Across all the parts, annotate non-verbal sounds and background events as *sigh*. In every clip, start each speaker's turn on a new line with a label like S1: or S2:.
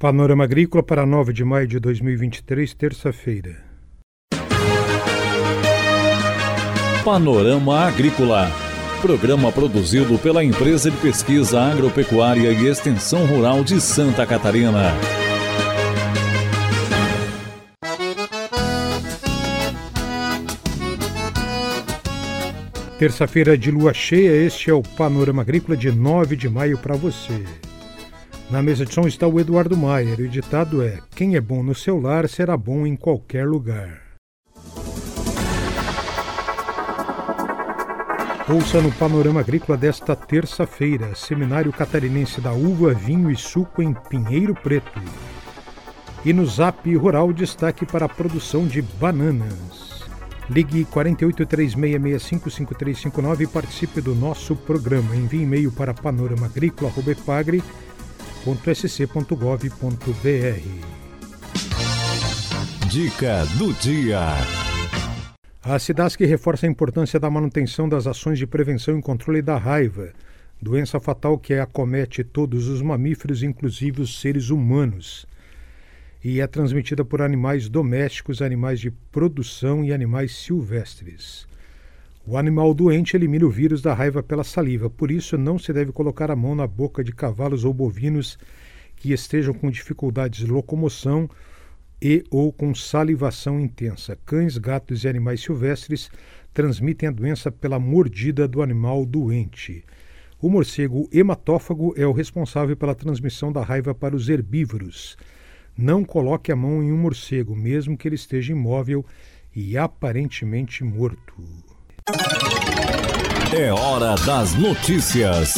S1: Panorama Agrícola para 9 de maio de 2023, terça-feira.
S2: Panorama Agrícola. Programa produzido pela Empresa de Pesquisa Agropecuária e Extensão Rural de Santa Catarina.
S1: Terça-feira de lua cheia, este é o Panorama Agrícola de 9 de maio para você. Na mesa de som está o Eduardo Maier o ditado é: Quem é bom no seu lar será bom em qualquer lugar. Ouça no Panorama Agrícola desta terça-feira, Seminário Catarinense da Uva, Vinho e Suco em Pinheiro Preto. E no Zap Rural, destaque para a produção de bananas. Ligue 4836655359 e participe do nosso programa. Envie e-mail para panoramaagrícola.pagre.com www.sc.gov.br.
S2: Dica do dia.
S1: A SIDASC reforça a importância da manutenção das ações de prevenção e controle da raiva, doença fatal que acomete todos os mamíferos, inclusive os seres humanos, e é transmitida por animais domésticos, animais de produção e animais silvestres. O animal doente elimina o vírus da raiva pela saliva, por isso não se deve colocar a mão na boca de cavalos ou bovinos que estejam com dificuldades de locomoção e ou com salivação intensa. Cães, gatos e animais silvestres transmitem a doença pela mordida do animal doente. O morcego hematófago é o responsável pela transmissão da raiva para os herbívoros. Não coloque a mão em um morcego, mesmo que ele esteja imóvel e aparentemente morto.
S2: É hora das notícias.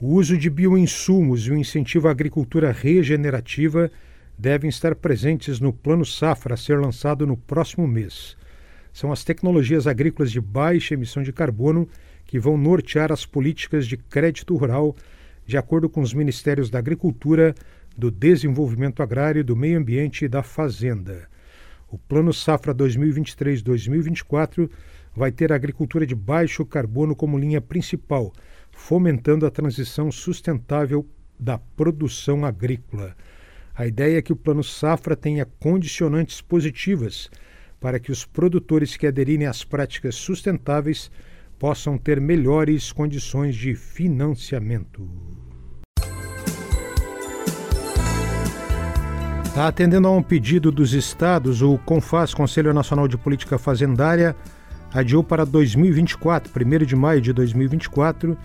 S1: O uso de bioinsumos e o incentivo à agricultura regenerativa devem estar presentes no Plano Safra a ser lançado no próximo mês. São as tecnologias agrícolas de baixa emissão de carbono que vão nortear as políticas de crédito rural, de acordo com os Ministérios da Agricultura, do Desenvolvimento Agrário, do Meio Ambiente e da Fazenda. O Plano Safra 2023-2024 vai ter a agricultura de baixo carbono como linha principal, fomentando a transição sustentável da produção agrícola. A ideia é que o Plano Safra tenha condicionantes positivas para que os produtores que aderirem às práticas sustentáveis possam ter melhores condições de financiamento. Atendendo a um pedido dos estados, o CONFAS, Conselho Nacional de Política Fazendária, adiou para 2024, 1 de maio de 2024,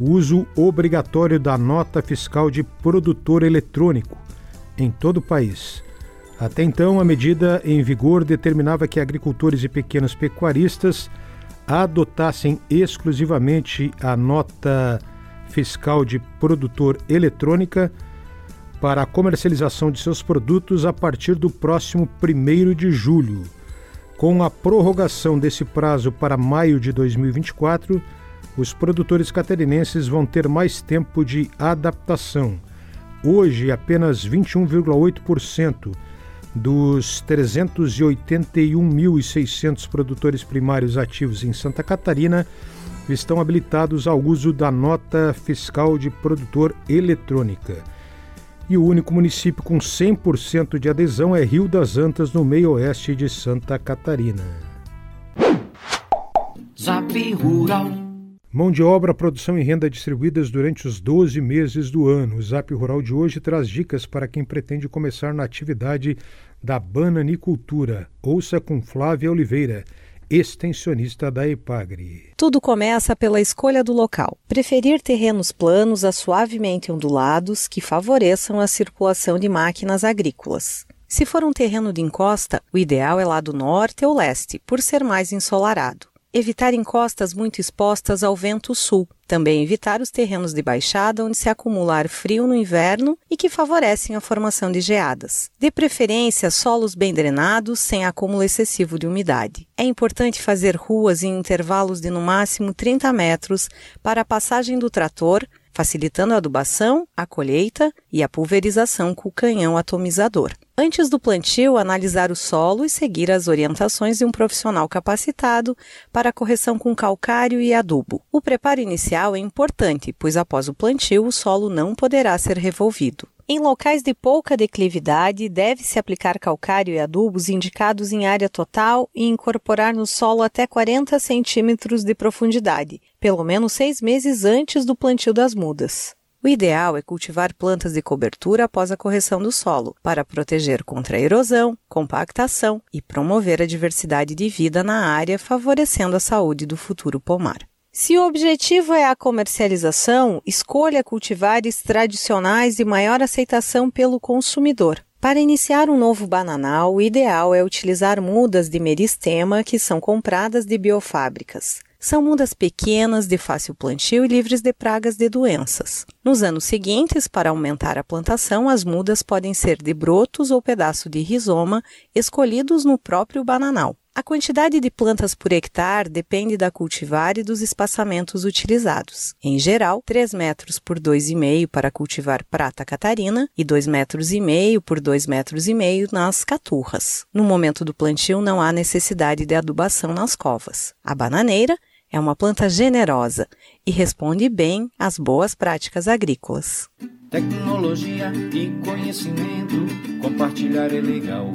S1: o uso obrigatório da nota fiscal de produtor eletrônico em todo o país. Até então, a medida em vigor determinava que agricultores e pequenos pecuaristas adotassem exclusivamente a nota fiscal de produtor eletrônica para a comercialização de seus produtos a partir do próximo 1 de julho. Com a prorrogação desse prazo para maio de 2024, os produtores catarinenses vão ter mais tempo de adaptação. Hoje, apenas 21,8% dos 381.600 produtores primários ativos em Santa Catarina estão habilitados ao uso da nota fiscal de produtor eletrônica e o único município com 100% de adesão é Rio das Antas, no meio-oeste de Santa Catarina. Zap Rural. Mão de obra, produção e renda distribuídas durante os 12 meses do ano. O Zap Rural de hoje traz dicas para quem pretende começar na atividade da bananicultura. Ouça com Flávia Oliveira extensionista da EPAGRE.
S3: Tudo começa pela escolha do local. Preferir terrenos planos a suavemente ondulados que favoreçam a circulação de máquinas agrícolas. Se for um terreno de encosta, o ideal é lado norte ou leste, por ser mais ensolarado. Evitar encostas muito expostas ao vento sul. Também evitar os terrenos de baixada onde se acumula ar frio no inverno e que favorecem a formação de geadas. De preferência, solos bem drenados, sem acúmulo excessivo de umidade. É importante fazer ruas em intervalos de no máximo 30 metros para a passagem do trator, facilitando a adubação, a colheita e a pulverização com o canhão atomizador. Antes do plantio, analisar o solo e seguir as orientações de um profissional capacitado para correção com calcário e adubo. O preparo inicial é importante, pois após o plantio o solo não poderá ser revolvido. Em locais de pouca declividade, deve-se aplicar calcário e adubos indicados em área total e incorporar no solo até 40 centímetros de profundidade, pelo menos seis meses antes do plantio das mudas. O ideal é cultivar plantas de cobertura após a correção do solo, para proteger contra a erosão, compactação e promover a diversidade de vida na área, favorecendo a saúde do futuro pomar. Se o objetivo é a comercialização, escolha cultivares tradicionais de maior aceitação pelo consumidor. Para iniciar um novo bananal, o ideal é utilizar mudas de meristema que são compradas de biofábricas. São mudas pequenas, de fácil plantio e livres de pragas de doenças. Nos anos seguintes, para aumentar a plantação, as mudas podem ser de brotos ou pedaço de rizoma escolhidos no próprio bananal. A quantidade de plantas por hectare depende da cultivar e dos espaçamentos utilizados. Em geral, 3 metros por 2,5 para cultivar prata catarina e 2 metros e meio por 2 metros e meio nas caturras. No momento do plantio não há necessidade de adubação nas covas. A bananeira é uma planta generosa e responde bem às boas práticas agrícolas.
S4: Tecnologia e conhecimento, compartilhar é legal.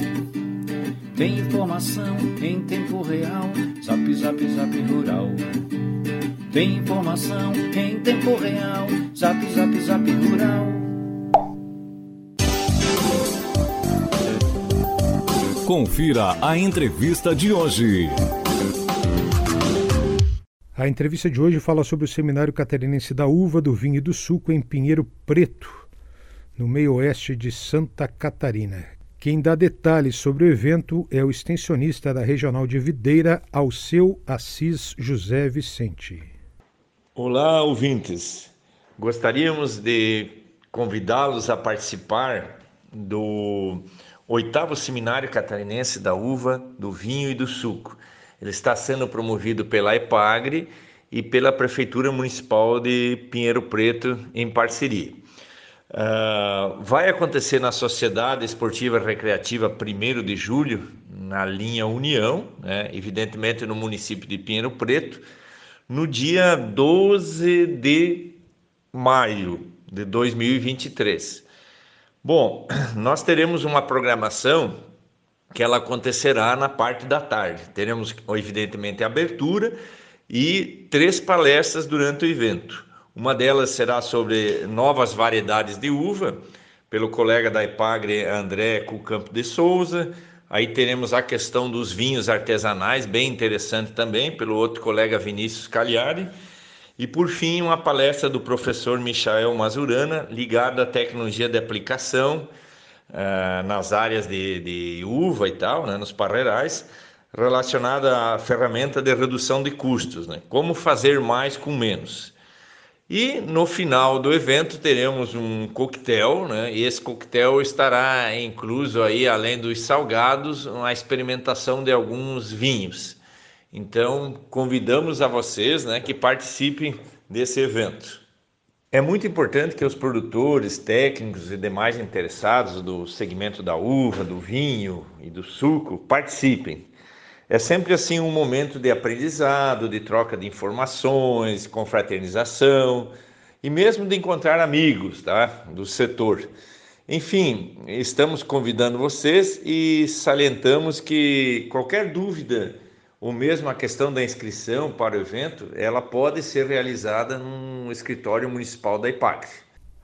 S4: Tem informação em tempo real, zap zap zap rural. Tem informação em tempo real, zap zap zap rural.
S2: Confira a entrevista de hoje.
S1: A entrevista de hoje fala sobre o Seminário Catarinense da Uva, do Vinho e do Suco em Pinheiro Preto, no meio oeste de Santa Catarina. Quem dá detalhes sobre o evento é o extensionista da Regional de Videira, Alceu Assis José Vicente.
S5: Olá, ouvintes. Gostaríamos de convidá-los a participar do oitavo Seminário Catarinense da Uva, do Vinho e do Suco. Ele está sendo promovido pela EPAGRE e pela Prefeitura Municipal de Pinheiro Preto em parceria. Uh, vai acontecer na Sociedade Esportiva Recreativa 1 de julho, na linha União, né? evidentemente no município de Pinheiro Preto, no dia 12 de maio de 2023. Bom, *clears throat* nós teremos uma programação que ela acontecerá na parte da tarde. Teremos, evidentemente, a abertura e três palestras durante o evento. Uma delas será sobre novas variedades de uva, pelo colega da Ipagre André Cucampo de Souza. Aí teremos a questão dos vinhos artesanais, bem interessante também, pelo outro colega Vinícius Cagliari. E por fim, uma palestra do professor Michael Mazurana, ligada à tecnologia de aplicação uh, nas áreas de, de, uva e tal, né, nos parreirais, relacionada à ferramenta de redução de custos, né? como fazer mais com menos. E no final do evento teremos um coquetel, né? E esse coquetel estará incluso aí, além dos salgados, uma experimentação de alguns vinhos. Então, convidamos a vocês, né, que participem desse evento. É muito importante que os produtores, técnicos e demais interessados do segmento da uva, do vinho e do suco participem. É sempre assim um momento de aprendizado, de troca de informações, confraternização e mesmo de encontrar amigos tá? do setor. Enfim, estamos convidando vocês e salientamos que qualquer dúvida ou mesmo a questão da inscrição para o evento, ela pode ser realizada num escritório municipal da IPAC.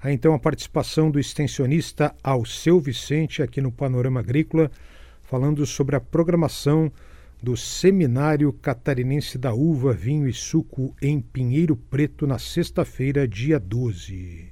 S1: Há então a participação do extensionista Alceu Vicente aqui no Panorama Agrícola, falando sobre a programação do Seminário Catarinense da Uva, Vinho e Suco em Pinheiro Preto na sexta-feira, dia 12.